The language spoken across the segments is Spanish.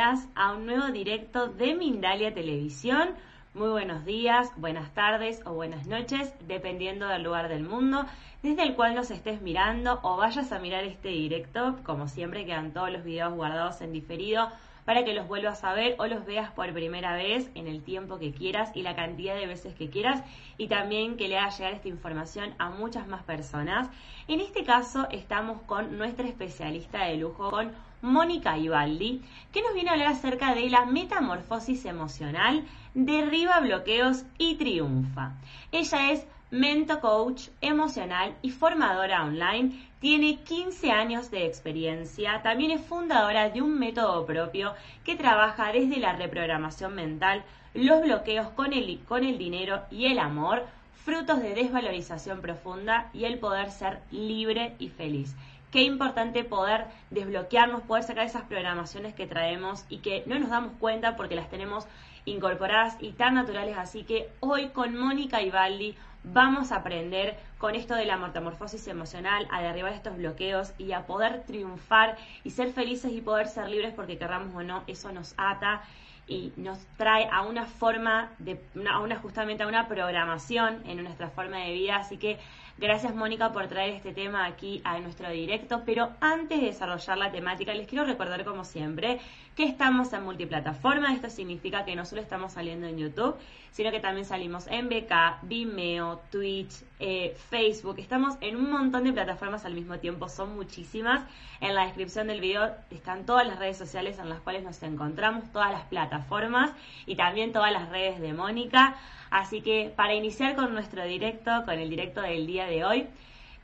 A un nuevo directo de Mindalia Televisión. Muy buenos días, buenas tardes o buenas noches, dependiendo del lugar del mundo desde el cual nos estés mirando o vayas a mirar este directo. Como siempre, quedan todos los videos guardados en diferido para que los vuelvas a ver o los veas por primera vez en el tiempo que quieras y la cantidad de veces que quieras y también que le haga llegar esta información a muchas más personas. En este caso estamos con nuestra especialista de lujo, con Mónica Ibaldi, que nos viene a hablar acerca de la metamorfosis emocional, derriba bloqueos y triunfa. Ella es Mento Coach emocional y formadora online. Tiene 15 años de experiencia. También es fundadora de un método propio que trabaja desde la reprogramación mental, los bloqueos con el, con el dinero y el amor, frutos de desvalorización profunda y el poder ser libre y feliz. Qué importante poder desbloquearnos, poder sacar esas programaciones que traemos y que no nos damos cuenta porque las tenemos incorporadas y tan naturales. Así que hoy con Mónica Ibaldi vamos a aprender con esto de la metamorfosis emocional a derribar estos bloqueos y a poder triunfar y ser felices y poder ser libres porque querramos o no, eso nos ata y nos trae a una forma de una justamente a una programación en nuestra forma de vida, así que Gracias Mónica por traer este tema aquí a nuestro directo, pero antes de desarrollar la temática les quiero recordar como siempre estamos en multiplataforma, esto significa que no solo estamos saliendo en YouTube, sino que también salimos en BK, Vimeo, Twitch, eh, Facebook, estamos en un montón de plataformas al mismo tiempo, son muchísimas. En la descripción del video están todas las redes sociales en las cuales nos encontramos, todas las plataformas y también todas las redes de Mónica. Así que para iniciar con nuestro directo, con el directo del día de hoy,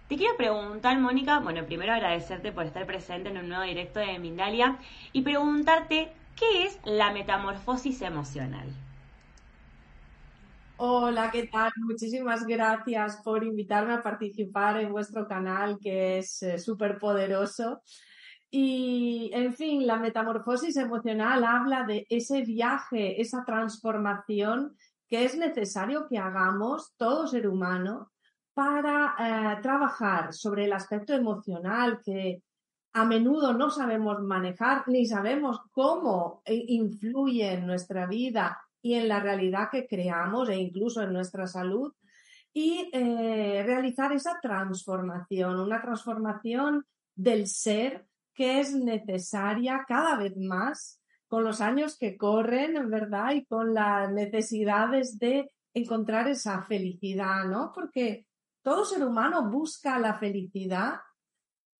te quiero preguntar, Mónica, bueno, primero agradecerte por estar presente en un nuevo directo de Mindalia y preguntarte qué es la metamorfosis emocional. Hola, ¿qué tal? Muchísimas gracias por invitarme a participar en vuestro canal que es eh, súper poderoso. Y, en fin, la metamorfosis emocional habla de ese viaje, esa transformación que es necesario que hagamos todo ser humano para eh, trabajar sobre el aspecto emocional que a menudo no sabemos manejar ni sabemos cómo eh, influye en nuestra vida y en la realidad que creamos e incluso en nuestra salud y eh, realizar esa transformación, una transformación del ser que es necesaria cada vez más con los años que corren, ¿verdad? Y con las necesidades de encontrar esa felicidad, ¿no? Porque todo ser humano busca la felicidad,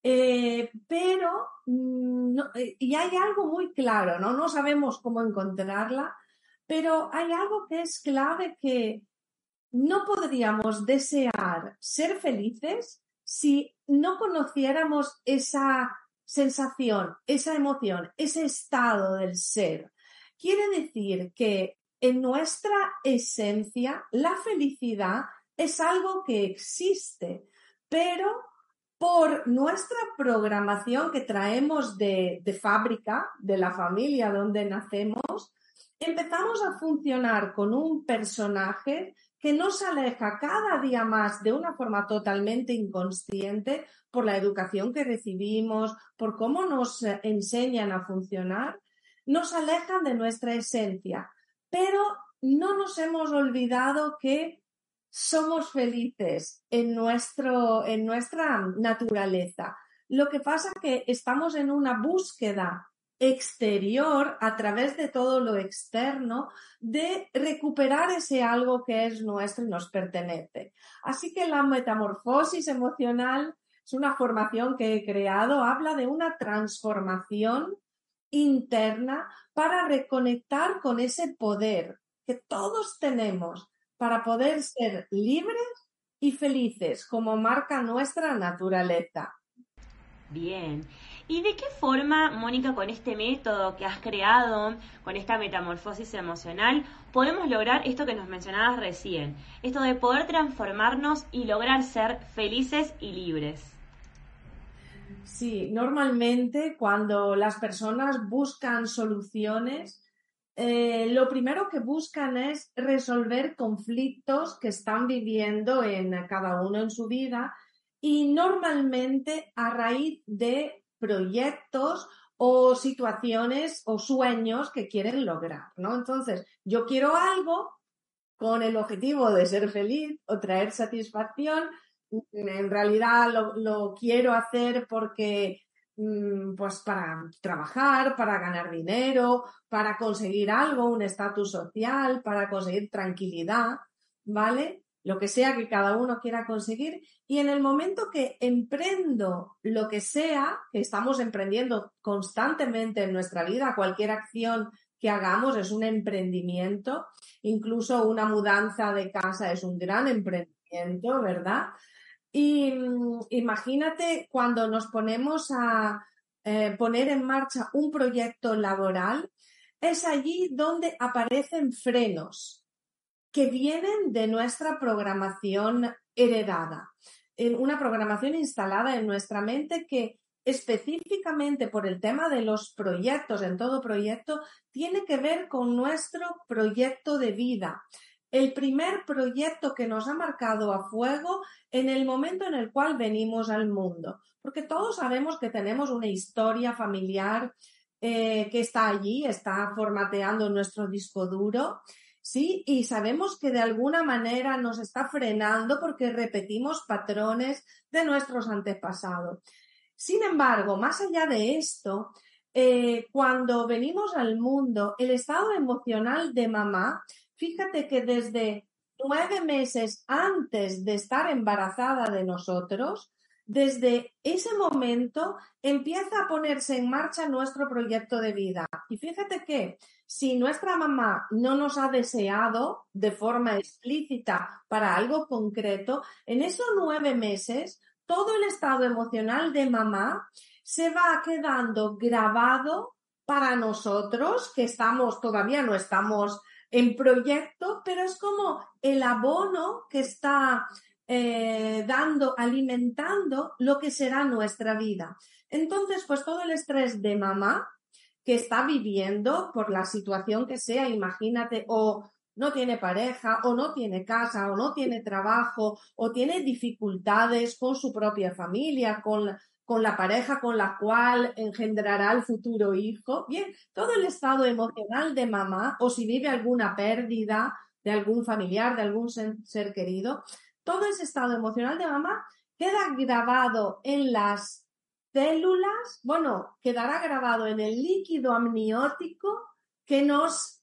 eh, pero mm, eh, y hay algo muy claro, ¿no? No sabemos cómo encontrarla, pero hay algo que es clave que no podríamos desear ser felices si no conociéramos esa sensación, esa emoción, ese estado del ser. Quiere decir que en nuestra esencia la felicidad es algo que existe, pero por nuestra programación que traemos de, fábrica, de la familia donde nacemos, empezamos a funcionar con un personaje que nos aleja cada día más de una forma totalmente inconsciente por la educación que recibimos, por cómo nos eh, enseñan a funcionar, nos alejan de nuestra esencia. Pero no nos hemos olvidado que somos felices en, nuestro, en nuestra naturaleza. Lo que pasa es que estamos en una búsqueda exterior, a través de todo lo externo, de recuperar ese algo que es nuestro y nos pertenece. Así que la metamorfosis emocional es una formación que he creado, habla de una transformación interna para reconectar con ese poder que todos tenemos para poder ser libres y felices, como marca nuestra naturaleza. Bien. ¿Y de qué forma, Mónica, con este método que has creado, con esta metamorfosis emocional, podemos lograr esto que nos mencionabas recién? Esto de poder transformarnos y lograr ser felices y libres. Sí, normalmente cuando las personas buscan soluciones, eh, lo primero que buscan es resolver conflictos que están viviendo en cada uno en su vida y normalmente a raíz de proyectos o situaciones o sueños que quieren lograr, ¿no? Entonces, yo quiero algo con el objetivo de ser feliz o traer satisfacción, en realidad lo, quiero hacer porque, pues para trabajar, para ganar dinero, para conseguir algo, un estatus social, para conseguir tranquilidad, ¿vale? lo que sea que cada uno quiera conseguir. Y en el momento que emprendo lo que sea, que estamos emprendiendo constantemente en nuestra vida, cualquier acción que hagamos es un emprendimiento, incluso una mudanza de casa es un gran emprendimiento, ¿verdad? Y imagínate cuando nos ponemos a eh, poner en marcha un proyecto laboral, es allí donde aparecen frenos, que vienen de nuestra programación heredada, en una programación instalada en nuestra mente que específicamente por el tema de los proyectos, en todo proyecto, tiene que ver con nuestro proyecto de vida. El primer proyecto que nos ha marcado a fuego en el momento en el cual venimos al mundo. Porque todos sabemos que tenemos una historia familiar eh, que está allí, está formateando nuestro disco duro ¿sí? Y sabemos que de alguna manera nos está frenando porque repetimos patrones de nuestros antepasados. Sin embargo, más allá de esto, eh, cuando venimos al mundo, el estado emocional de mamá, fíjate que desde nueve meses antes de estar embarazada de nosotros, desde ese momento empieza a ponerse en marcha nuestro proyecto de vida. Y fíjate que si nuestra mamá no nos ha deseado de forma explícita para algo concreto, en esos nueve meses todo el estado emocional de mamá se va quedando grabado para nosotros, que estamos, todavía no estamos en proyecto, pero es como el abono que está eh, dando, alimentando lo que será nuestra vida. Entonces, pues todo el estrés de mamá que está viviendo por la situación que sea, imagínate, o no tiene pareja, o no tiene casa, o no tiene trabajo, o tiene dificultades con su propia familia, con con la pareja con la cual engendrará el futuro hijo. Bien, todo el estado emocional de mamá, o si vive alguna pérdida de algún familiar, de algún ser querido, todo ese estado emocional de mamá queda grabado en las células, bueno, quedará grabado en el líquido amniótico que nos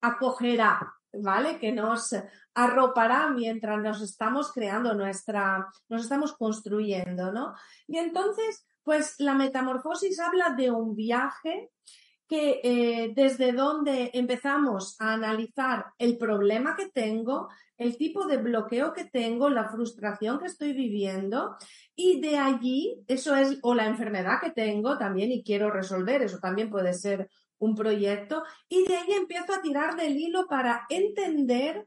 acogerá, ¿vale? Que nos arropará mientras nos estamos creando nuestra, nos estamos construyendo, ¿no? Y entonces, pues la metamorfosis habla de un viaje que eh, desde donde empezamos a analizar el problema que tengo, el tipo de bloqueo que tengo, la frustración que estoy viviendo y de allí, eso es, o la enfermedad que tengo también y quiero resolver, eso también puede ser un proyecto, y de ahí empiezo a tirar del hilo para entender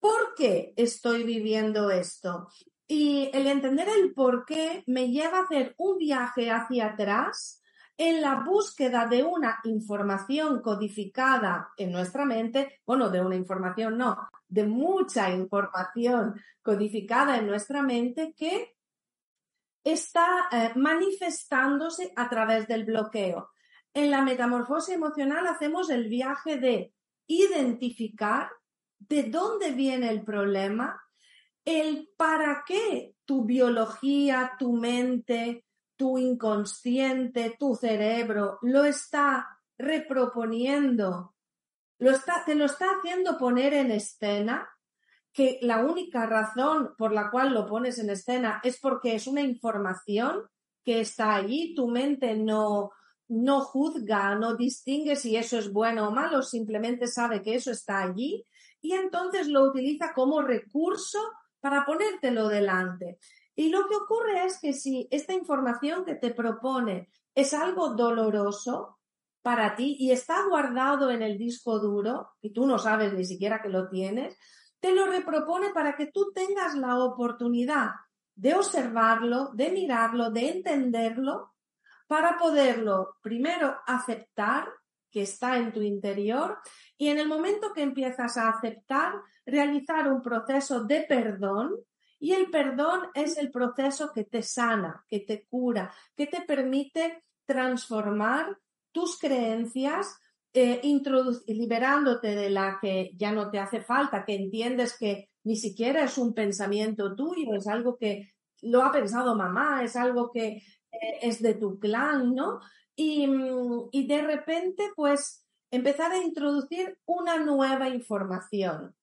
por qué estoy viviendo esto. Y el entender el por qué me lleva a hacer un viaje hacia atrás en la búsqueda de una información codificada en nuestra mente, bueno, de una información no, de mucha información codificada en nuestra mente que está eh, manifestándose a través del bloqueo. En la metamorfosis emocional hacemos el viaje de identificar de dónde viene el problema, el para qué tu biología, tu mente, tu inconsciente, tu cerebro, lo está reproponiendo, lo está, te lo está haciendo poner en escena que la única razón por la cual lo pones en escena es porque es una información que está allí, tu mente no, no juzga, no distingue si eso es bueno o malo, simplemente sabe que eso está allí y entonces lo utiliza como recurso para ponértelo delante. Y lo que ocurre es que si esta información que te propone es algo doloroso para ti y está guardado en el disco duro y tú no sabes ni siquiera que lo tienes, te lo repropone para que tú tengas la oportunidad de observarlo, de mirarlo, de entenderlo, para poderlo primero aceptar que está en tu interior y en el momento que empiezas a aceptar, realizar un proceso de perdón y el perdón es el proceso que te sana, que te cura, que te permite transformar tus creencias, eh, liberándote de la que ya no te hace falta, que entiendes que ni siquiera es un pensamiento tuyo, es algo que lo ha pensado mamá, es algo que es de tu clan, ¿no? Y, mm, y de repente, pues, empezar a introducir una nueva información.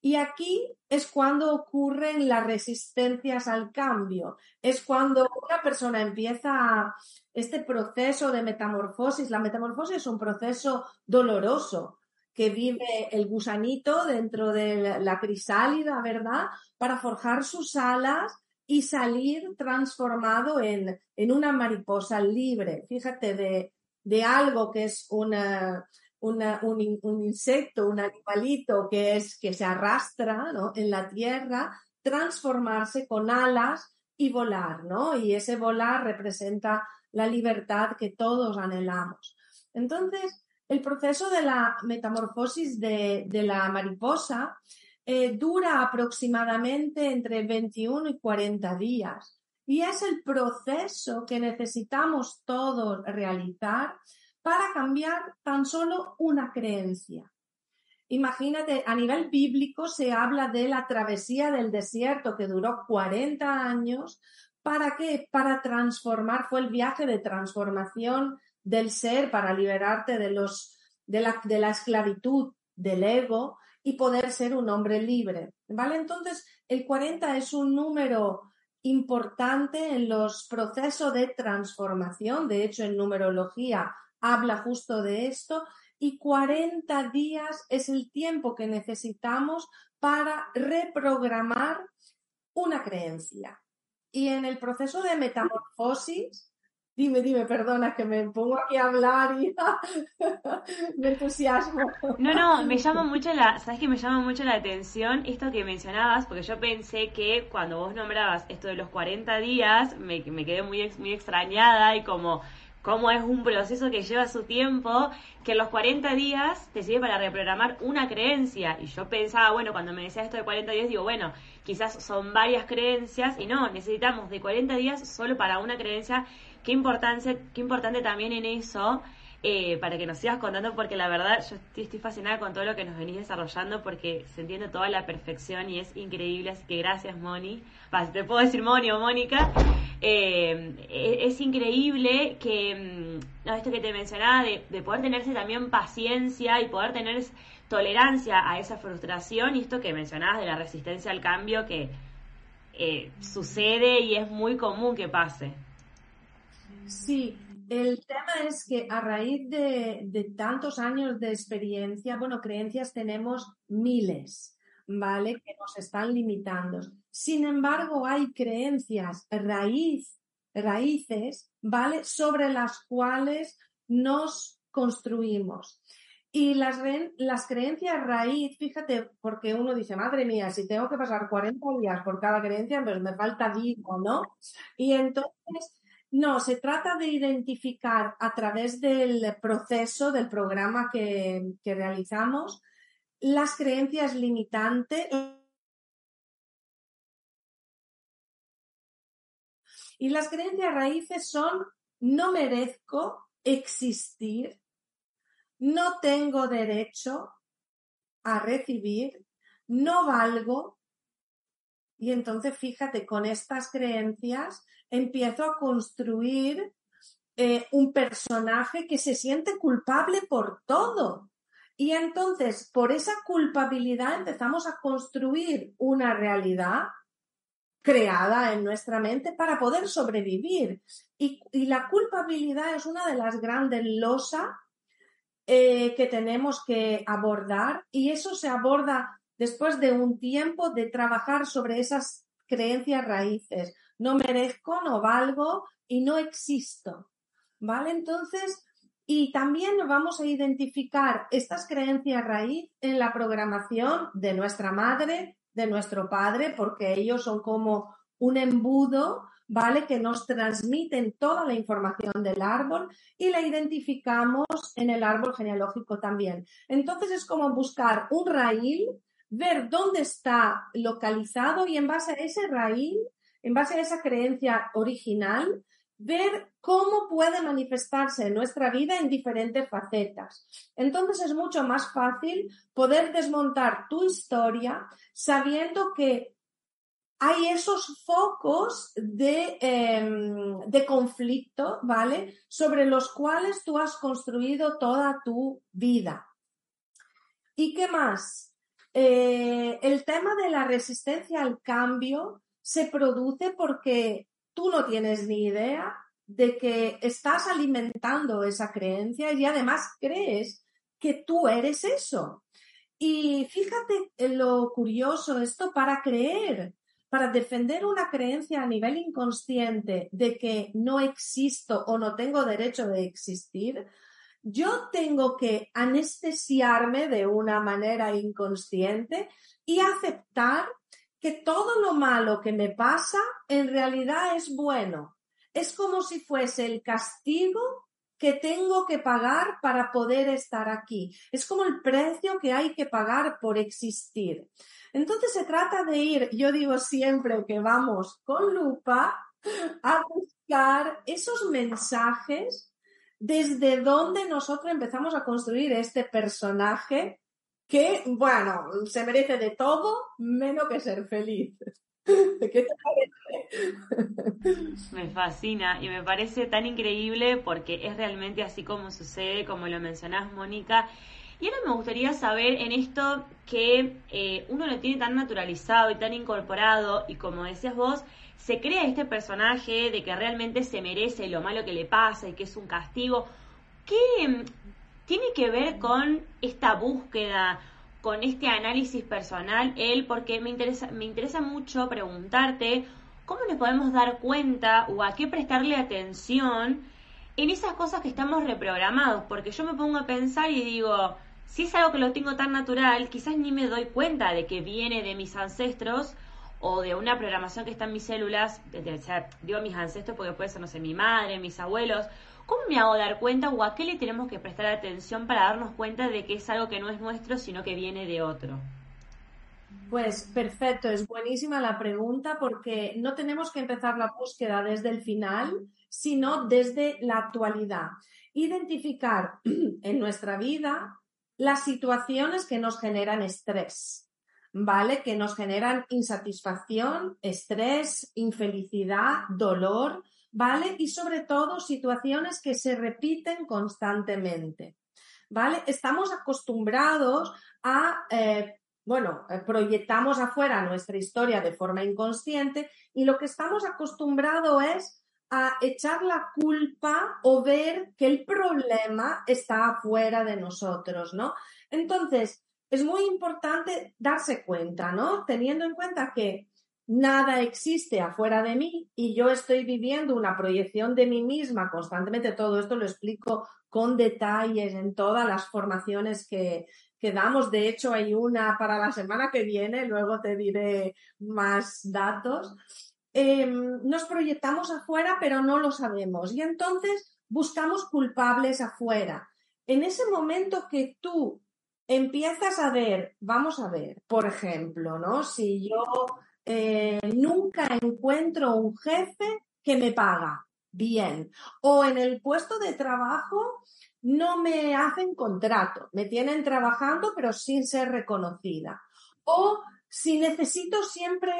Y aquí es cuando ocurren las resistencias al cambio, es cuando una persona empieza este proceso de metamorfosis. La metamorfosis es un proceso doloroso que vive el gusanito dentro de la crisálida, ¿verdad? Para forjar sus alas y salir transformado en, en una mariposa libre. Fíjate, de, de algo que es una, un, insecto, un animalito que es que se arrastra en la tierra, transformarse con alas y volar, ¿no? Y ese volar representa la libertad que todos anhelamos. Entonces, el proceso de la metamorfosis de, la mariposa eh, dura aproximadamente entre 21 y 40 días. Y es el proceso que necesitamos todos realizar para cambiar tan solo una creencia. Imagínate, a nivel bíblico se habla de la travesía del desierto que duró 40 años. ¿Para qué? Para transformar, fue el viaje de transformación del ser para liberarte de los, de la, de la esclavitud del ego y poder ser un hombre libre. ¿Vale? Entonces, el 40 es un número importante en los procesos de transformación. De hecho, en numerología habla justo de esto y 40 días es el tiempo que necesitamos para reprogramar una creencia. Y en el proceso de metamorfosis, dime, dime, perdona que me pongo aquí a hablar y me entusiasmo. No, no, me llama mucho la, sabes que me llama mucho la atención esto que mencionabas, porque yo pensé que cuando vos nombrabas esto de los 40 días, me, quedé muy, muy extrañada y como cómo es un proceso que lleva su tiempo, que en los 40 días te sirve para reprogramar una creencia. Y yo pensaba, bueno, cuando me decía esto de 40 días, digo, bueno, quizás son varias creencias y no, necesitamos de 40 días solo para una creencia. Qué importancia, qué importante también en eso eh, para que nos sigas contando, porque la verdad yo estoy, fascinada con todo lo que nos venís desarrollando, porque se entiende toda la perfección y es increíble, así que gracias Moni, te puedo decir Moni o Mónica, eh, e, es, increíble que, mm, esto que te mencionaba, de, poder tenerse también paciencia y poder tener tolerancia a esa frustración y esto que mencionabas de la resistencia al cambio que eh, sucede y es muy común que pase. Sí, el tema es que a raíz de, tantos años de experiencia, bueno, creencias tenemos miles, ¿vale? Que nos están limitando. Sin embargo, hay creencias raíz, raíces, ¿vale? Sobre las cuales nos construimos. Y las, las creencias raíz, fíjate, porque uno dice, madre mía, si tengo que pasar 40 días por cada creencia, pues me falta vida, ¿no? Y entonces no, se trata de identificar a través del proceso, del programa que, realizamos, las creencias limitantes Y las creencias raíces son no merezco existir, no tengo derecho a recibir, no valgo. Y entonces fíjate, con estas creencias empiezo a construir eh, un personaje que se siente culpable por todo, Y entonces, por esa culpabilidad empezamos a construir una realidad creada en nuestra mente para poder sobrevivir. Y, la culpabilidad es una de las grandes losas eh, que tenemos que abordar y eso se aborda después de un tiempo de trabajar sobre esas creencias raíces. No merezco, no valgo y no existo. ¿Vale? Entonces, y también vamos a identificar estas creencias raíz en la programación de nuestra madre, de nuestro padre, porque ellos son como un embudo, ¿vale? Que nos transmiten toda la información del árbol y la identificamos en el árbol genealógico también. Entonces es como buscar un raíl, ver dónde está localizado y en base a ese raíl, en base a esa creencia original, ver cómo puede manifestarse nuestra vida en diferentes facetas. Entonces es mucho más fácil poder desmontar tu historia sabiendo que hay esos focos de, em, de, conflicto, ¿vale? Sobre los cuales tú has construido toda tu vida. ¿Y qué más? Eh, el tema de la resistencia al cambio se produce porque tú no tienes ni idea de que estás alimentando esa creencia y además crees que tú eres eso. Y fíjate lo curioso esto para creer, para defender una creencia a nivel inconsciente de que no existo o no tengo derecho de existir, yo tengo que anestesiarme de una manera inconsciente y aceptar que todo lo malo que me pasa en realidad es bueno. Es como si fuese el castigo que tengo que pagar para poder estar aquí. Es como el precio que hay que pagar por existir. Entonces se trata de ir, yo digo siempre que vamos con lupa a buscar esos mensajes desde donde nosotros empezamos a construir este personaje que, bueno, se merece de todo menos que ser feliz. ¿Qué te parece? Me fascina y me parece tan increíble porque es realmente así como sucede, como lo mencionás, Mónica. Y ahora me gustaría saber en esto que eh, uno lo tiene tan naturalizado y tan incorporado y como decías vos, se crea este personaje de que realmente se merece lo malo que le pasa y que es un castigo. ¿Qué, tiene que ver con esta búsqueda, con este análisis personal, él, porque me interesa, me interesa mucho preguntarte cómo nos podemos dar cuenta o a qué prestarle atención en esas cosas que estamos reprogramados, porque yo me pongo a pensar y digo, si es algo que lo tengo tan natural, quizás ni me doy cuenta de que viene de mis ancestros o de una programación que está en mis células, digo mis ancestros porque puede ser, no sé, mi madre, mis abuelos, ¿Cómo me hago dar cuenta o a qué le tenemos que prestar atención para darnos cuenta de que es algo que no es nuestro, sino que viene de otro? Pues perfecto, es buenísima la pregunta porque no tenemos que empezar la búsqueda desde el final, sino desde la actualidad. Identificar en nuestra vida las situaciones que nos generan estrés, ¿vale? Que nos generan insatisfacción, estrés, infelicidad, dolor, ¿vale? Y sobre todo situaciones que se repiten constantemente, ¿vale? Estamos acostumbrados a, eh, bueno, eh, proyectamos afuera nuestra historia de forma inconsciente y lo que estamos acostumbrados es a echar la culpa o ver que el problema está afuera de nosotros, ¿no? Entonces, es muy importante darse cuenta, ¿no? Teniendo en cuenta que nada existe afuera de mí y yo estoy viviendo una proyección de mí misma constantemente. Todo esto lo explico con detalles en todas las formaciones que, damos. De hecho, hay una para la semana que viene, luego te diré más datos. Em, nos proyectamos afuera, pero no lo sabemos. Y entonces buscamos culpables afuera. En ese momento que tú empiezas a ver, vamos a ver, por ejemplo, ¿no? Si yo eh, nunca encuentro un jefe que me paga bien. O en el puesto de trabajo no me hacen contrato, me tienen trabajando pero sin ser reconocida. O si necesito siempre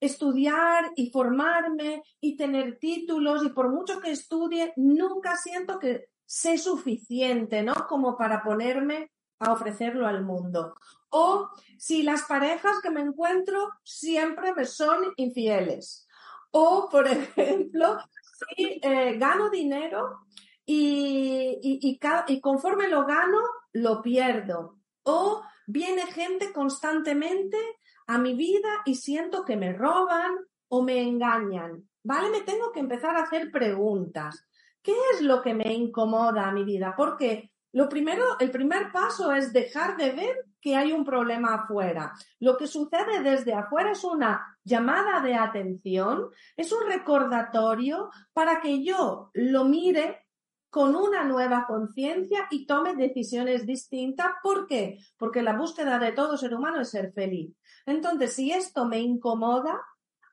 estudiar y formarme y tener títulos y por mucho que estudie, nunca siento que sé suficiente, ¿no? Como para ponerme a ofrecerlo al mundo. O si las parejas que me encuentro siempre me son infieles. O, por ejemplo, si eh, gano dinero y, y, y, conforme lo gano, lo pierdo. O viene gente constantemente a mi vida y siento que me roban o me engañan. ¿Vale? Me tengo que empezar a hacer preguntas. ¿Qué es lo que me incomoda a mi vida? Porque lo primero, el primer paso es dejar de ver que hay un problema afuera. Lo que sucede desde afuera es una llamada de atención, es un recordatorio para que yo lo mire con una nueva conciencia y tome decisiones distintas. ¿Por qué? Porque la búsqueda de todo ser humano es ser feliz. Entonces, si esto me incomoda,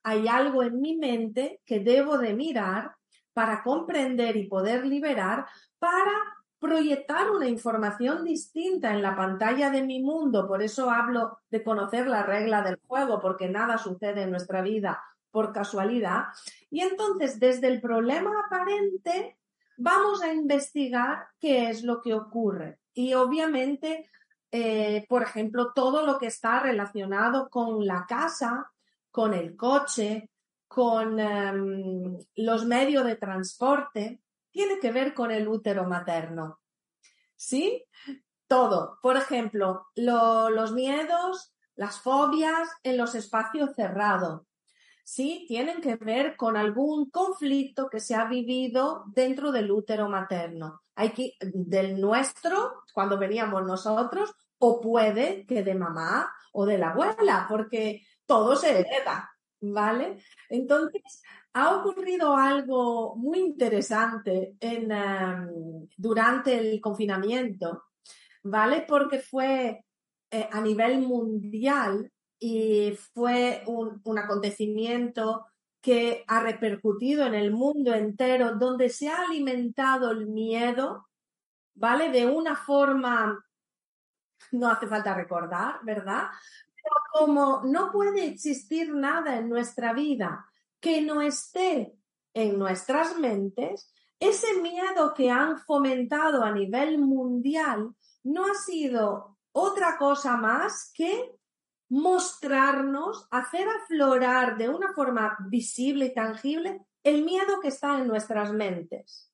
hay algo en mi mente que debo de mirar para comprender y poder liberar para proyectar una información distinta en la pantalla de mi mundo. Por eso hablo de conocer la regla del juego, porque nada sucede en nuestra vida por casualidad. Y entonces, desde el problema aparente, vamos a investigar qué es lo que ocurre. Y obviamente, eh, por ejemplo, todo lo que está relacionado con la casa, con el coche, con em, los medios de transporte, tiene que ver con el útero materno. ¿Sí? Todo. Por ejemplo, los miedos, las fobias en los espacios cerrados. Sí, tienen que ver con algún conflicto que se ha vivido dentro del útero materno. Hay que, del nuestro, cuando veníamos nosotros, o puede que de mamá o de la abuela, porque todo se hereda, ¿vale? Entonces, ha ocurrido algo muy interesante en, durante el confinamiento, ¿vale? Porque fue eh, a nivel mundial y fue un, un acontecimiento que ha repercutido en el mundo entero, donde se ha alimentado el miedo, ¿vale? De una forma, no hace falta recordar, ¿verdad? como no puede existir nada en nuestra vida que no esté en nuestras mentes, ese miedo que han fomentado a nivel mundial no ha sido otra cosa más que mostrarnos, hacer aflorar de una forma visible y tangible el miedo que está en nuestras mentes.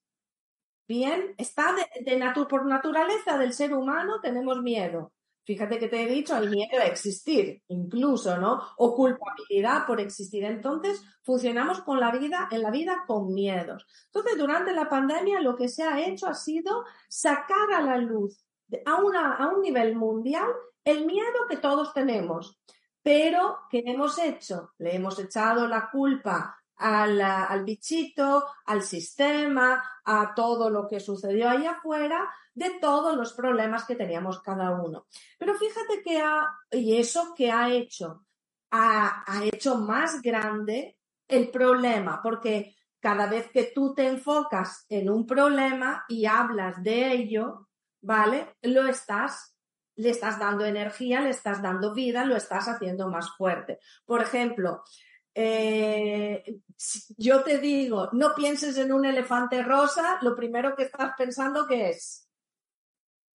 Bien, está de, por naturaleza del ser humano, tenemos miedo. Fíjate que te he dicho el miedo a existir, incluso, ¿no? O culpabilidad por existir. Entonces, funcionamos con la vida, en la vida con miedos. Entonces, durante la pandemia lo que se ha hecho ha sido sacar a la luz a, una, a un nivel mundial el miedo que todos tenemos. Pero, ¿qué hemos hecho? Le hemos echado la culpa al, al bichito, al sistema, a todo lo que sucedió ahí afuera, de todos los problemas que teníamos cada uno. Pero fíjate que ha, y eso que ha hecho, ha, ha hecho más grande el problema, porque cada vez que tú te enfocas en un problema y hablas de ello, ¿vale? Lo estás le estás dando energía, le estás dando vida, lo estás haciendo más fuerte. Por ejemplo, eh, yo te digo, no pienses en un elefante rosa, lo primero que estás pensando que es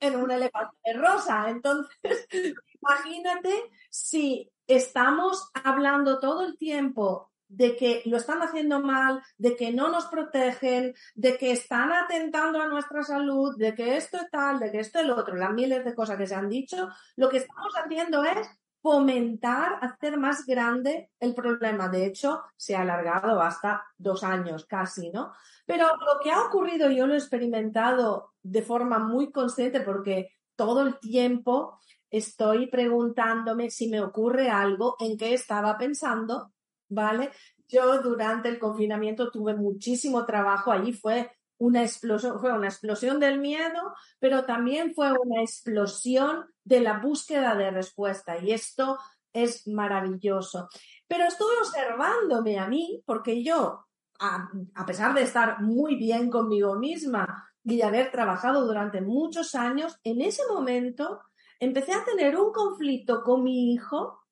en un elefante rosa. Entonces, imagínate si estamos hablando todo el tiempo de que lo están haciendo mal, de que no nos protegen, de que están atentando a nuestra salud, de que esto es tal, de que esto es lo otro, las miles de cosas que se han dicho, lo que estamos haciendo es fomentar, hacer más grande el problema. De hecho, se ha alargado hasta dos años casi, ¿no? Pero lo que ha ocurrido, yo lo he experimentado de forma muy consciente porque todo el tiempo estoy preguntándome si me ocurre algo en qué estaba pensando, ¿vale? Yo durante el confinamiento tuve muchísimo trabajo, allí fue una explosión, fue una explosión del miedo, pero también fue una explosión de la búsqueda de respuesta y esto es maravilloso. Pero estuve observándome a mí porque yo, a, a pesar de estar muy bien conmigo misma y de haber trabajado durante muchos años, en ese momento empecé a tener un conflicto con mi hijo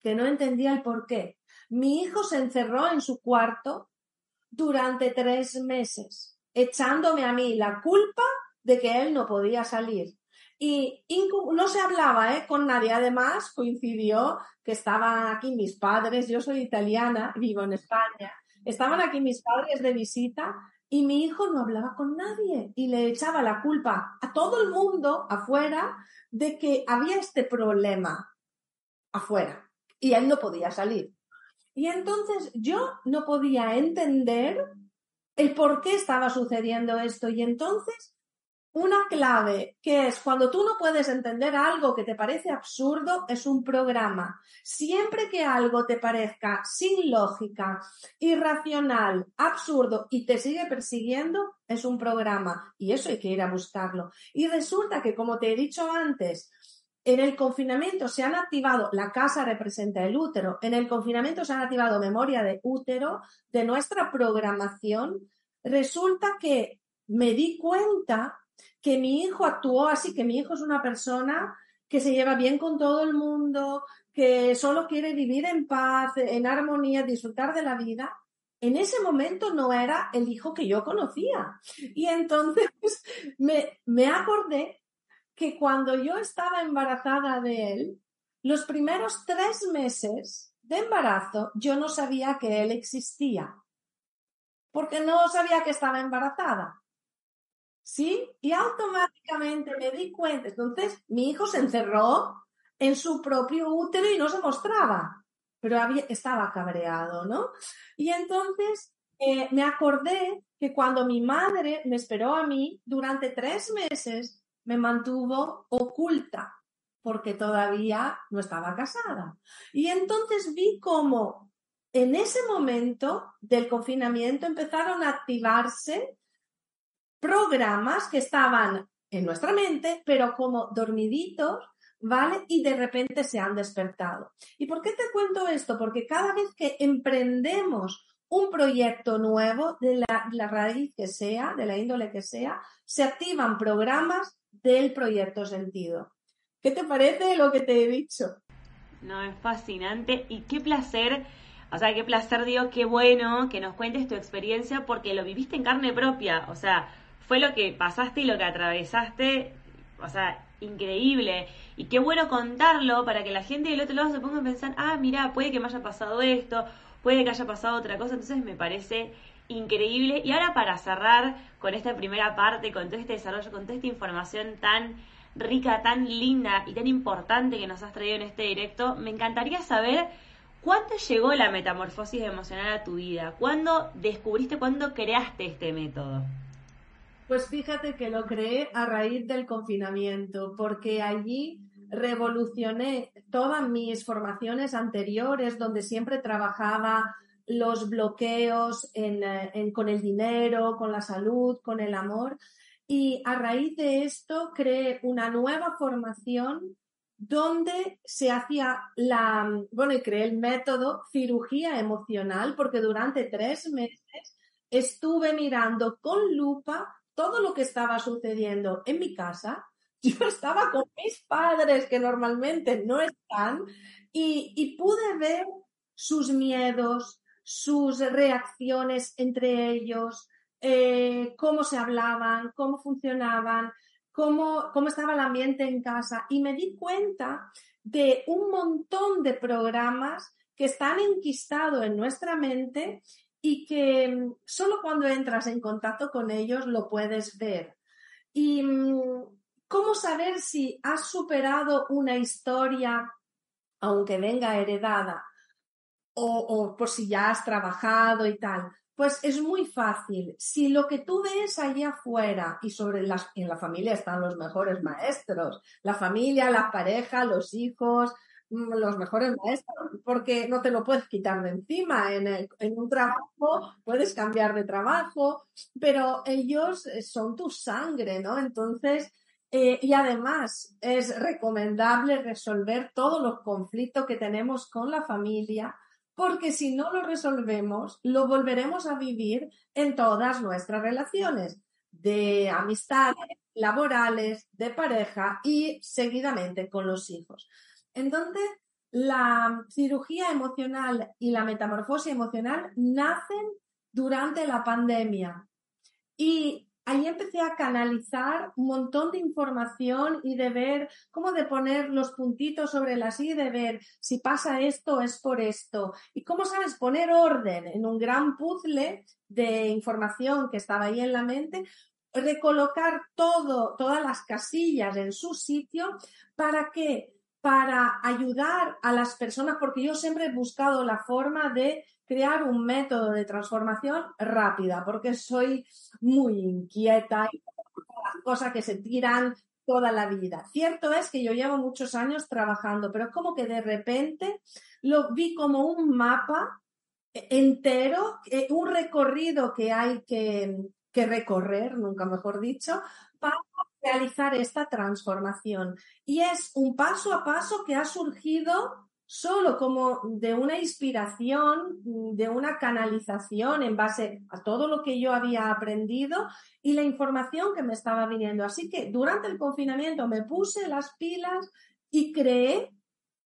que no entendía el por qué. Mi hijo se encerró en su cuarto durante tres meses echándome a mí la culpa de que él no podía salir. y no se hablaba ¿eh? con nadie. Además, coincidió que estaban aquí mis padres, yo soy italiana, vivo en España, estaban aquí mis padres de visita y mi hijo no hablaba con nadie y le echaba la culpa a todo el mundo afuera de que había este problema afuera y él no podía salir. Y entonces yo no podía entender el por qué estaba sucediendo esto. Y entonces, una clave que es cuando tú no puedes entender algo que te parece absurdo, es un programa. Siempre que algo te parezca sin lógica, irracional, absurdo y te sigue persiguiendo, es un programa. Y eso hay que ir a buscarlo. Y resulta que, como te he dicho antes, en el confinamiento se han activado, la casa representa el útero, en el confinamiento se han activado memoria de útero de nuestra programación. Resulta que me di cuenta que mi hijo actuó así, que mi hijo es una persona que se lleva bien con todo el mundo, que solo quiere vivir en paz, en armonía, disfrutar de la vida. En ese momento no era el hijo que yo conocía. Y entonces me, me acordé que cuando yo estaba embarazada de él, los primeros tres meses de embarazo, yo no sabía que él existía, porque no sabía que estaba embarazada. ¿Sí? Y automáticamente me di cuenta. Entonces, mi hijo se encerró en su propio útero y no se mostraba, pero estaba cabreado, ¿no? Y entonces eh, me acordé que cuando mi madre me esperó a mí durante tres meses, me mantuvo oculta porque todavía no estaba casada. Y entonces vi cómo en ese momento del confinamiento empezaron a activarse programas que estaban en nuestra mente, pero como dormiditos, ¿vale? Y de repente se han despertado. ¿Y por qué te cuento esto? Porque cada vez que emprendemos un proyecto nuevo, de la, la raíz que sea, de la índole que sea, se activan programas del proyecto sentido. ¿Qué te parece lo que te he dicho? No, es fascinante y qué placer, o sea, qué placer, digo, qué bueno que nos cuentes tu experiencia porque lo viviste en carne propia, o sea, fue lo que pasaste y lo que atravesaste, o sea, increíble. Y qué bueno contarlo para que la gente del otro lado se ponga a pensar, ah, mira, puede que me haya pasado esto, puede que haya pasado otra cosa, entonces me parece increíble. Y ahora para cerrar con esta primera parte, con todo este desarrollo, con toda esta información tan rica, tan linda y tan importante que nos has traído en este directo, me encantaría saber cuándo llegó la metamorfosis emocional a tu vida, cuándo descubriste, cuándo creaste este método. Pues fíjate que lo creé a raíz del confinamiento, porque allí revolucioné todas mis formaciones anteriores, donde siempre trabajaba los bloqueos eh, con el dinero, con la salud, con el amor. Y a raíz de esto creé una nueva formación donde se hacía la, bueno, y el método cirugía emocional, porque durante tres meses estuve mirando con lupa todo lo que estaba sucediendo en mi casa. Yo estaba con mis padres que normalmente no están y pude ver sus miedos, sus reacciones entre ellos, eh, cómo se hablaban, cómo funcionaban, cómo, cómo estaba el ambiente en casa. Y me di cuenta de un montón de programas que están enquistados en nuestra mente y que mm, solo cuando entras en contacto con ellos lo puedes ver. Y mm, cómo saber si has superado una historia, aunque venga heredada, o, por si ya has trabajado y tal. Pues es muy fácil. Si lo que tú ves allá afuera y sobre las, en la familia están los mejores maestros, la familia, la pareja, los hijos, mm, los mejores maestros, porque no te lo puedes quitar de encima. En, en un trabajo puedes cambiar de trabajo, pero ellos eh, son tu sangre, ¿no? Entonces, eh, y además es recomendable resolver todos los conflictos que tenemos con la familia porque si no lo resolvemos, lo volveremos a vivir en todas nuestras relaciones de amistades, laborales, de pareja y seguidamente con los hijos. Entonces, la cirugía emocional y la metamorfosis emocional nacen durante la pandemia y ahí empecé a canalizar un montón de información y de ver cómo de poner los puntitos sobre las i, de ver si pasa esto es por esto. Y cómo sabes poner orden en un gran puzzle de información que estaba ahí en la mente, recolocar todo, todas las casillas en su sitio para que para ayudar a las personas, porque yo siempre he buscado la forma de crear un método de transformación rápida, porque soy muy inquieta y cosas que se tiran toda la vida. Cierto es que yo llevo muchos años trabajando, pero es como que de repente lo vi como un mapa entero, eh, un recorrido que hay que, que recorrer, nunca mejor dicho, para realizar esta transformación. Y es un paso a paso que ha surgido solo como de una inspiración, de una canalización en base a todo lo que yo había aprendido y la información que me estaba viniendo. Así que durante el confinamiento me puse las pilas y creé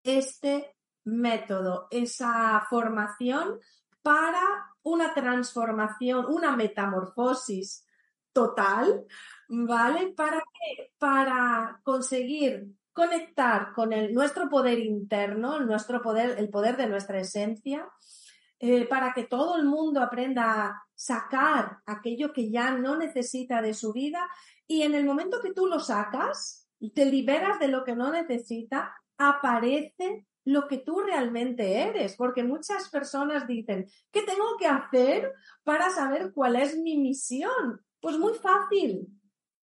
este método, esa formación para una transformación, una metamorfosis total ¿vale? ¿Para qué? Para conseguir conectar con el, nuestro poder interno, nuestro poder, el poder de nuestra esencia, eh, para que todo el mundo aprenda a sacar aquello que ya no necesita de su vida. Y en el momento que tú lo sacas, te liberas de lo que no necesita, aparece lo que tú realmente eres, porque muchas personas dicen, ¿qué tengo que hacer para saber cuál es mi misión? Pues muy fácil,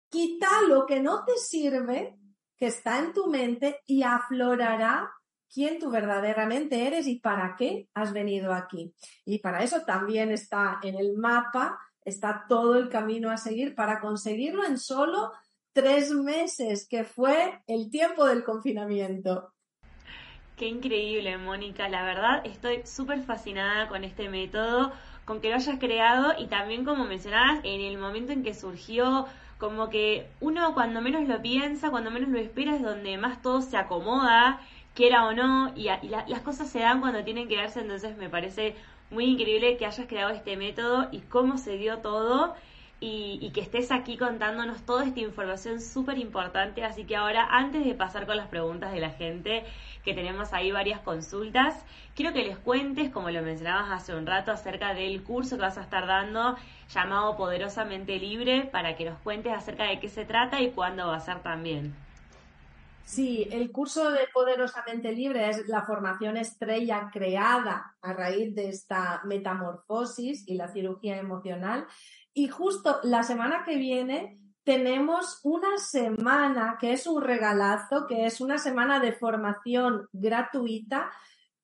Quita lo que no te sirve, que está en tu mente, y aflorará quién tú verdaderamente eres y para qué has venido aquí. Y para eso también está en el mapa, está todo el camino a seguir para conseguirlo en solo tres meses, que fue el tiempo del confinamiento. Qué increíble, Mónica. La verdad, estoy súper fascinada con este método, con que lo hayas creado y también, como mencionabas, en el momento en que surgió como que uno cuando menos lo piensa, cuando menos lo espera es donde más todo se acomoda, quiera o no, y, las cosas se dan cuando tienen que darse, entonces me parece muy increíble que hayas creado este método y cómo se dio todo y, que estés aquí contándonos toda esta información súper importante. Así que ahora, antes de pasar con las preguntas de la gente, que tenemos ahí varias consultas, quiero que les cuentes, como lo mencionabas hace un rato, acerca del curso que vas a estar dando llamado Poderosamente Libre, para que nos cuentes acerca de qué se trata y cuándo va a ser también. Sí, el curso de Poderosamente Libre es la formación estrella creada a raíz de esta metamorfosis y la cirugía emocional y justo la semana que viene tenemos una semana que es un regalazo, que es una semana de formación gratuita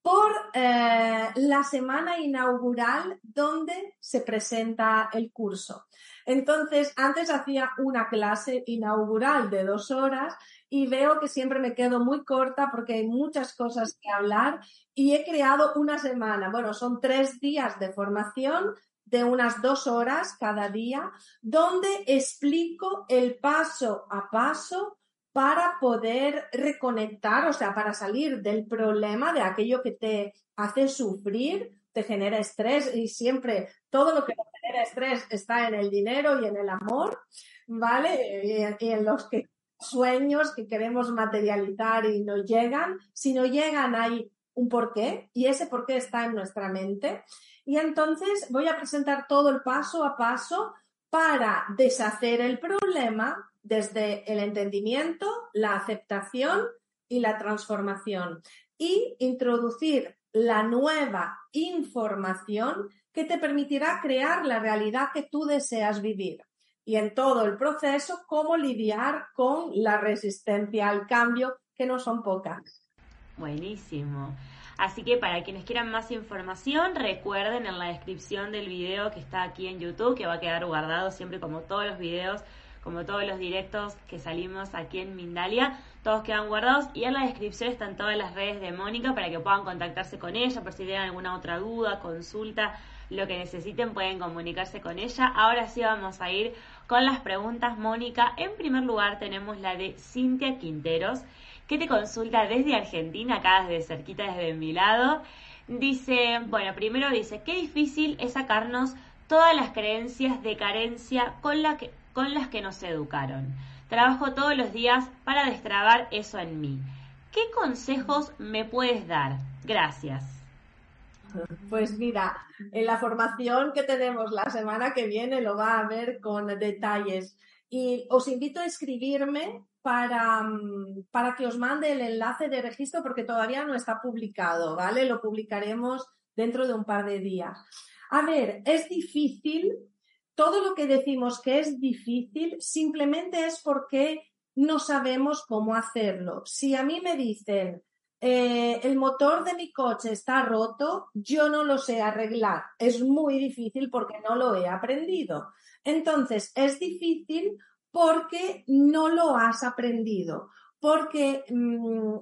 por eh, la semana inaugural donde se presenta el curso. Entonces, antes hacía una clase inaugural de dos horas y veo que siempre me quedo muy corta porque hay muchas cosas que hablar y he creado una semana. Bueno, son tres días de formación de unas dos horas cada día, donde explico el paso a paso para poder reconectar, o sea, para salir del problema de aquello que te hace sufrir, te genera estrés y siempre todo lo que te genera estrés está en el dinero y en el amor, ¿vale? Y en, los que sueños que queremos materializar y no llegan. Si no llegan hay un porqué y ese porqué está en nuestra mente. Y entonces voy a presentar todo el paso a paso para deshacer el problema desde el entendimiento, la aceptación y la transformación y introducir la nueva información que te permitirá crear la realidad que tú deseas vivir. Y en todo el proceso, cómo lidiar con la resistencia al cambio, que no son pocas. Buenísimo. Así que para quienes quieran más información, recuerden en la descripción del video que está aquí en YouTube, que va a quedar guardado siempre como todos los videos, como todos los directos que salimos aquí en Mindalia, todos quedan guardados y en la descripción están todas las redes de Mónica para que puedan contactarse con ella, por si tienen alguna otra duda, consulta, lo que necesiten pueden comunicarse con ella. Ahora sí vamos a ir con las preguntas, Mónica. En primer lugar tenemos la de Cintia Quinteros que te consulta desde Argentina, acá desde cerquita, desde mi lado. Dice, bueno, primero dice, qué difícil es sacarnos todas las creencias de carencia con, con las que nos educaron. Trabajo todos los días para destrabar eso en mí. ¿Qué consejos me puedes dar? Gracias. Pues mira, en la formación que tenemos la semana que viene lo va a ver con detalles. Y os invito a escribirme para, mm, para que os mande el enlace de registro porque todavía no está publicado, ¿vale? Lo publicaremos dentro de un par de días. A ver, es difícil, todo lo que decimos que es difícil simplemente es porque no sabemos cómo hacerlo. Si a mí me dicen, eh, el motor de mi coche está roto, yo no lo sé arreglar. Es muy difícil porque no lo he aprendido. Entonces, es difícil porque no lo has aprendido, porque mm,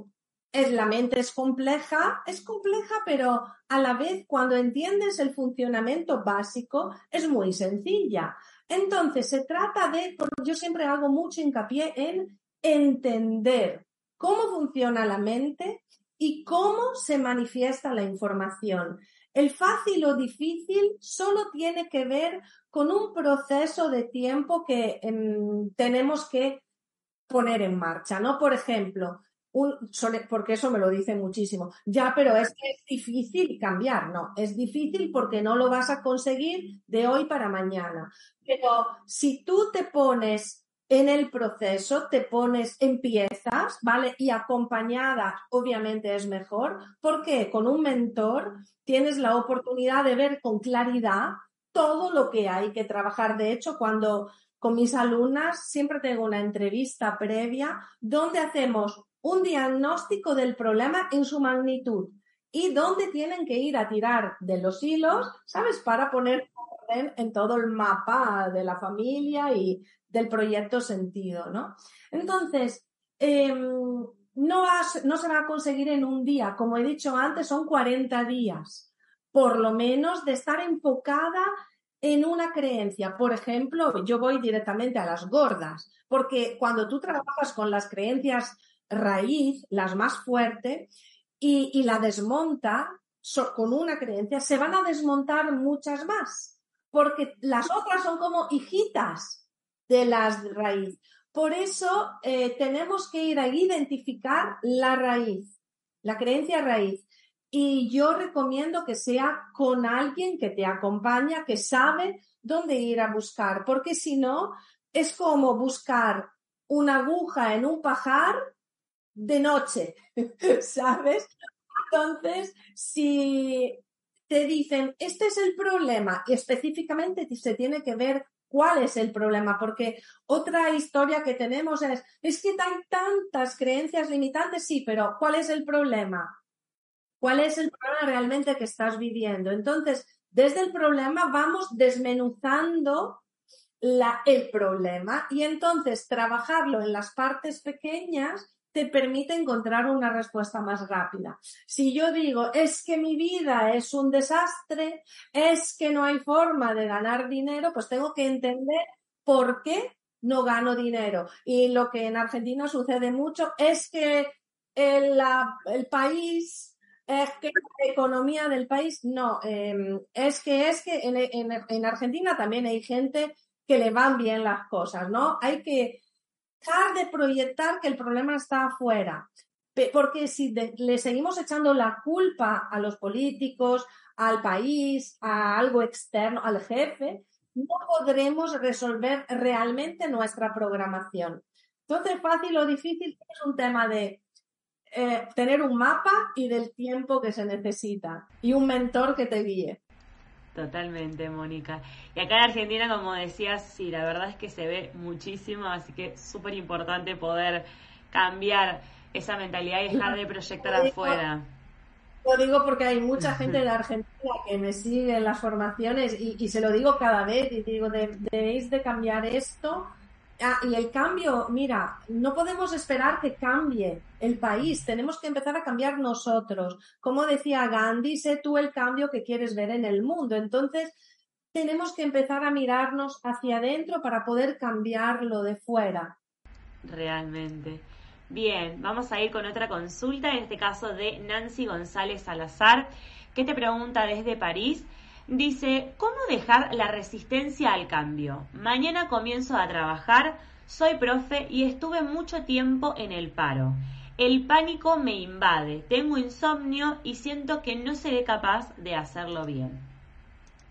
es, la mente es compleja, es compleja, pero a la vez cuando entiendes el funcionamiento básico es muy sencilla. Entonces, se trata de, yo siempre hago mucho hincapié en entender cómo funciona la mente y cómo se manifiesta la información. El fácil o difícil solo tiene que ver con un proceso de tiempo que em, tenemos que poner en marcha, ¿no? Por ejemplo, porque eso me lo dice muchísimo. Ya, pero es que es difícil cambiar, no, es difícil porque no lo vas a conseguir de hoy para mañana. Pero si tú te pones en el proceso, te pones, empiezas, ¿vale? Y acompañada, obviamente es mejor, porque con un mentor tienes la oportunidad de ver con claridad todo lo que hay que trabajar. De hecho, cuando con mis alumnas siempre tengo una entrevista previa donde hacemos un diagnóstico del problema en su magnitud y dónde tienen que ir a tirar de los hilos, ¿sabes? Para poner en todo el mapa de la familia y del proyecto sentido, ¿no? Entonces, em, no, no se va a conseguir en un día. Como he dicho antes, son 40 días, por lo menos, de estar enfocada en una creencia. Por ejemplo, yo voy directamente a las gordas, porque cuando tú trabajas con las creencias raíz, las más fuertes, y, la desmonta con una creencia, se van a desmontar muchas más, porque las otras son como hijitas de las raíz. Por eso eh, tenemos que ir a identificar la raíz, la creencia raíz. Y yo recomiendo que sea con alguien que te acompaña, que sabe dónde ir a buscar, porque si no, es como buscar una aguja en un pajar de noche, ¿sabes? Entonces, si te dicen, este es el problema, y específicamente se tiene que ver cuál es el problema, porque otra historia que tenemos es, es que hay tantas creencias limitantes, sí, pero ¿cuál es el problema? ¿Cuál es el problema realmente que estás viviendo? Entonces, desde el problema vamos desmenuzando el problema y entonces trabajarlo en las partes pequeñas te permite encontrar una respuesta más rápida. Si yo digo, es que mi vida es un desastre, es que no hay forma de ganar dinero, pues tengo que entender por qué no gano dinero. Y lo que en Argentina sucede mucho es que el, el país, la economía del país, no, em, es que es que en Argentina también hay gente que le van bien las cosas, ¿no? Hay que de proyectar que el problema está afuera. Porque si le seguimos echando la culpa a los políticos, al país, a algo externo, al jefe, no podremos resolver realmente nuestra programación. Entonces, fácil o difícil es un tema de eh, tener un mapa y del tiempo que se necesita y un mentor que te guíe. Totalmente, Mónica. Y acá en Argentina, como decías, sí, la verdad es que se ve muchísimo, así que es súper importante poder cambiar esa mentalidad y dejar de proyectar afuera. Lo digo porque hay mucha gente de Argentina que me sigue en las formaciones y, se lo digo cada vez y digo, debéis de cambiar esto Ah, y el cambio, mira, no podemos esperar que cambie el país, tenemos que empezar a cambiar nosotros. Como decía Gandhi, sé tú el cambio que quieres ver en el mundo. Entonces, tenemos que empezar a mirarnos hacia adentro para poder cambiarlo de fuera. Realmente. Bien, vamos a ir con otra consulta, en este caso de Nancy González Salazar, que te pregunta desde París. Dice, ¿cómo dejar la resistencia al cambio? Mañana comienzo a trabajar, soy profe y estuve mucho tiempo en el paro. El pánico me invade, tengo insomnio y siento que no seré capaz de hacerlo bien.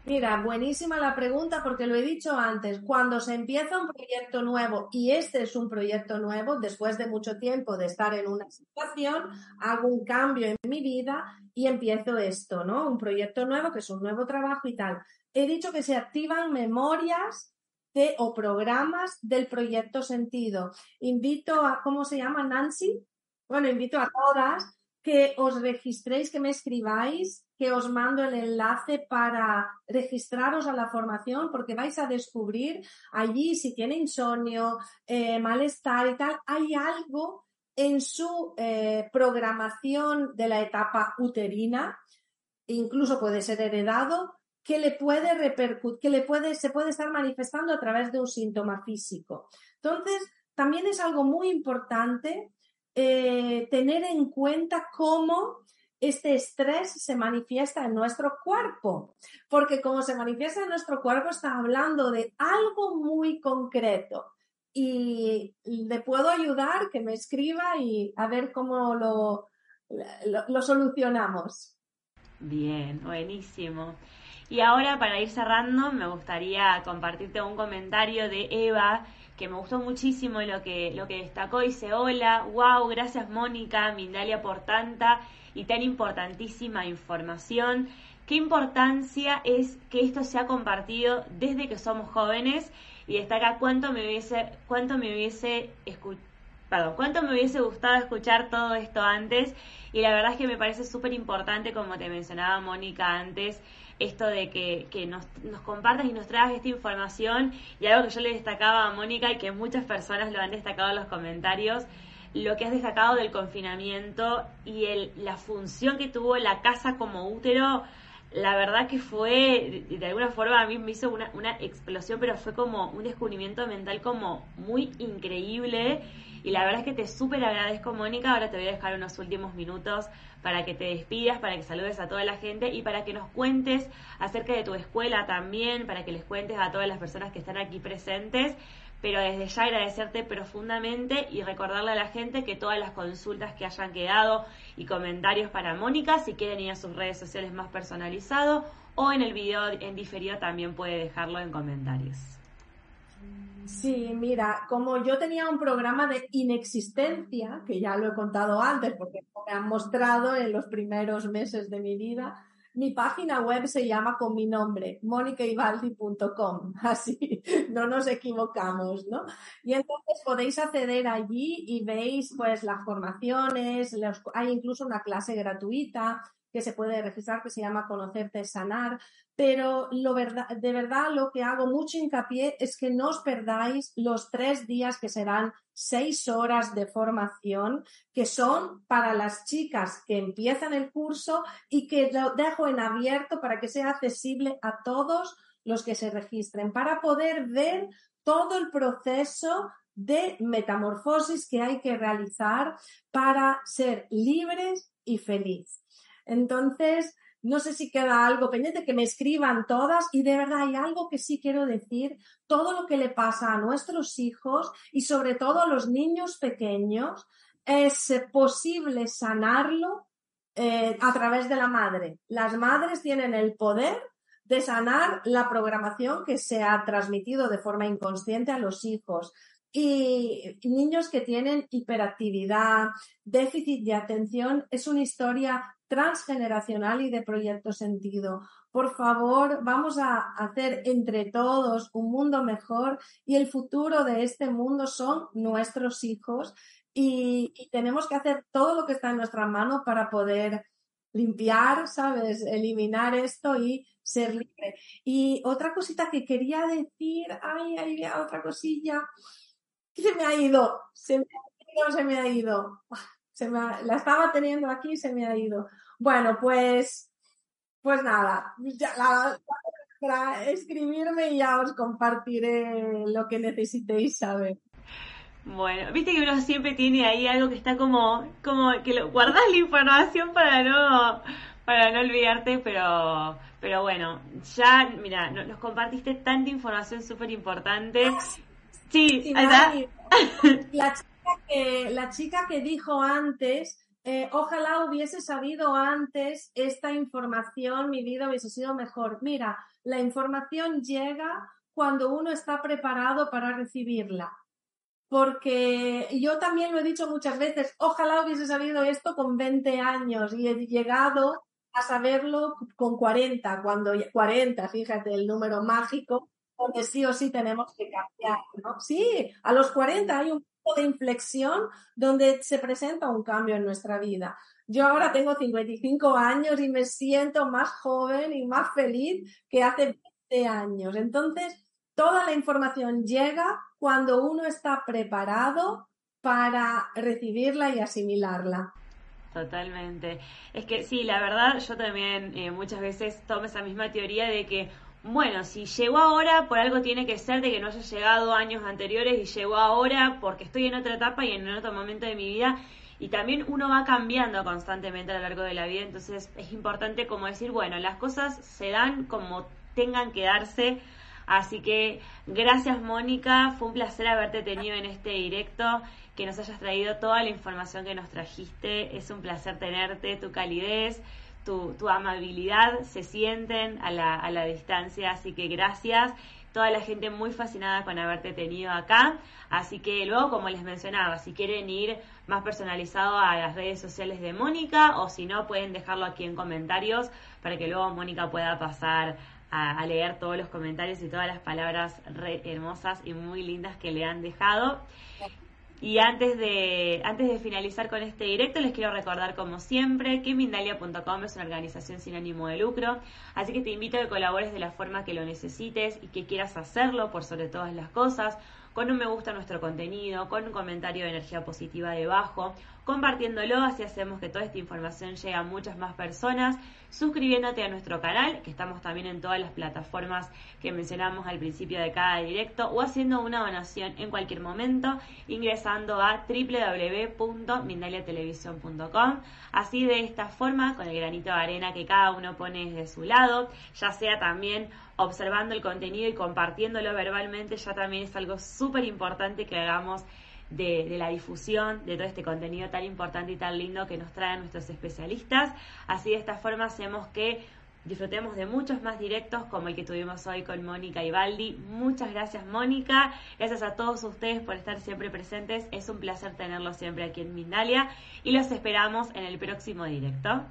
Mira, buenísima la pregunta porque lo he dicho antes, cuando se empieza un proyecto nuevo y este es un proyecto nuevo, después de mucho tiempo de estar en una situación, hago un cambio en mi vida y empiezo esto, ¿no? Un proyecto nuevo que es un nuevo trabajo y tal. He dicho que se activan memorias de, o programas del proyecto sentido. Invito a, ¿cómo se llama Nancy? Bueno, invito a todas que os registréis, que me escribáis, que os mando el enlace para registraros a la formación, porque vais a descubrir allí si tiene insomnio, eh, malestar y tal, hay algo en su eh, programación de la etapa uterina, incluso puede ser heredado, que le puede repercutir, que le puede, se puede estar manifestando a través de un síntoma físico. Entonces, también es algo muy importante eh, tener en cuenta cómo este estrés se manifiesta en nuestro cuerpo, porque como se manifiesta en nuestro cuerpo está hablando de algo muy concreto y le puedo ayudar que me escriba y a ver cómo lo, lo solucionamos. Bien, buenísimo. Y ahora para ir cerrando, me gustaría compartirte un comentario de Eva que me gustó muchísimo lo que, lo que destacó. Dice, hola, wow, gracias Mónica, Mindalia por tanta y tan importantísima información. Qué importancia es que esto se ha compartido desde que somos jóvenes y destaca cuánto me hubiese, cuánto me hubiese Perdón, cuánto me hubiese gustado escuchar todo esto antes y la verdad es que me parece súper importante, como te mencionaba Mónica antes, esto de que, que nos, nos, compartas y nos traigas esta información. Y algo que yo le destacaba a Mónica y que muchas personas lo han destacado en los comentarios, lo que has destacado del confinamiento y el, la función que tuvo la casa como útero, la verdad que fue, de, alguna forma a mí me hizo una, una explosión, pero fue como un descubrimiento mental como muy increíble y la verdad es que te súper agradezco Mónica, ahora te voy a dejar unos últimos minutos para que te despidas, para que saludes a toda la gente y para que nos cuentes acerca de tu escuela también, para que les cuentes a todas las personas que están aquí presentes. Pero desde ya agradecerte profundamente y recordarle a la gente que todas las consultas que hayan quedado y comentarios para Mónica, si quieren ir a sus redes sociales más personalizado o en el video en diferido también puede dejarlo en comentarios. Sí, mira, como yo tenía un programa de inexistencia, que ya lo he contado antes porque me han mostrado en los primeros meses de mi vida, mi página web se llama con mi nombre, monicaivaldi.com, así no nos equivocamos, ¿no? Y entonces podéis acceder allí y veis pues las formaciones, hay incluso una clase gratuita, que se puede registrar que se llama Conocerte Sanar, pero lo verdad, de verdad lo que hago mucho hincapié es que no os perdáis los tres días que serán seis horas de formación que son para las chicas que empiezan el curso y que lo dejo en abierto para que sea accesible a todos los que se registren, para poder ver todo el proceso de metamorfosis que hay que realizar para ser libres y felices. Entonces, no sé si queda algo pendiente, que me escriban todas y de verdad hay algo que sí quiero decir, todo lo que le pasa a nuestros hijos y sobre todo a los niños pequeños, es posible sanarlo eh, a través de la madre. Las madres tienen el poder de sanar la programación que se ha transmitido de forma inconsciente a los hijos. Y niños que tienen hiperactividad, déficit de atención, es una historia transgeneracional y de proyecto sentido. Por favor, vamos a hacer entre todos un mundo mejor y el futuro de este mundo son nuestros hijos y, tenemos que hacer todo lo que está en nuestra mano para poder limpiar, ¿sabes? Eliminar esto y ser libre. Y otra cosita que quería decir, ay, ay, otra cosilla, que se me ha ido, se me ha ido, se me ha ido la estaba teniendo aquí y se me ha ido. Bueno, pues, pues nada, para escribirme y ya os compartiré lo que necesitéis saber. Bueno, viste que uno siempre tiene ahí algo que está como, como que lo, guardas la información para no, para no olvidarte, pero, pero bueno, ya, mira, nos compartiste tanta información súper importante. Sí, La que, la chica que dijo antes, eh, ojalá hubiese sabido antes esta información, mi vida hubiese sido mejor. Mira, la información llega cuando uno está preparado para recibirla. Porque yo también lo he dicho muchas veces, ojalá hubiese sabido esto con 20 años y he llegado a saberlo con 40, cuando 40, fíjate el número mágico, donde sí o sí tenemos que cambiar. Sí, a los 40 hay un de inflexión donde se presenta un cambio en nuestra vida. Yo ahora tengo 55 años y me siento más joven y más feliz que hace 20 años. Entonces, toda la información llega cuando uno está preparado para recibirla y asimilarla. Totalmente. Es que sí, la verdad, yo también eh, muchas veces tomo esa misma teoría de que, bueno, si llegó ahora, por algo tiene que ser de que no haya llegado años anteriores y llegó ahora porque estoy en otra etapa y en otro momento de mi vida. Y también uno va cambiando constantemente a lo largo de la vida, entonces es importante como decir, bueno, las cosas se dan como tengan que darse. Así que gracias Mónica, fue un placer haberte tenido en este directo que nos hayas traído toda la información que nos trajiste. Es un placer tenerte, tu calidez, tu, amabilidad se sienten a la, a la distancia, así que gracias toda la gente muy fascinada con haberte tenido acá. Así que luego, como les mencionaba, si quieren ir más personalizado a las redes sociales de Mónica o si no, pueden dejarlo aquí en comentarios para que luego Mónica pueda pasar a, leer todos los comentarios y todas las palabras hermosas y muy lindas que le han dejado. Y antes de, antes de finalizar con este directo, les quiero recordar, como siempre, que Mindalia.com es una organización sin ánimo de lucro. Así que te invito a que colabores de la forma que lo necesites y que quieras hacerlo por sobre todas las cosas con un me gusta a nuestro contenido, con un comentario de energía positiva debajo, compartiéndolo, así hacemos que toda esta información llegue a muchas más personas, suscribiéndote a nuestro canal, que estamos también en todas las plataformas que mencionamos al principio de cada directo, o haciendo una donación en cualquier momento, ingresando a www.mindaliatelevisión.com. Así de esta forma, con el granito de arena que cada uno pone desde su lado, ya sea también observando el contenido y compartiéndolo verbalmente, ya también es algo súper importante que hagamos de, la difusión de todo este contenido tan importante y tan lindo que nos traen nuestros especialistas. Así de esta forma hacemos que disfrutemos de muchos más directos como el que tuvimos hoy con Mónica y Baldi. Muchas gracias Mónica, gracias a todos ustedes por estar siempre presentes. Es un placer tenerlos siempre aquí en Mindalia y los esperamos en el próximo directo.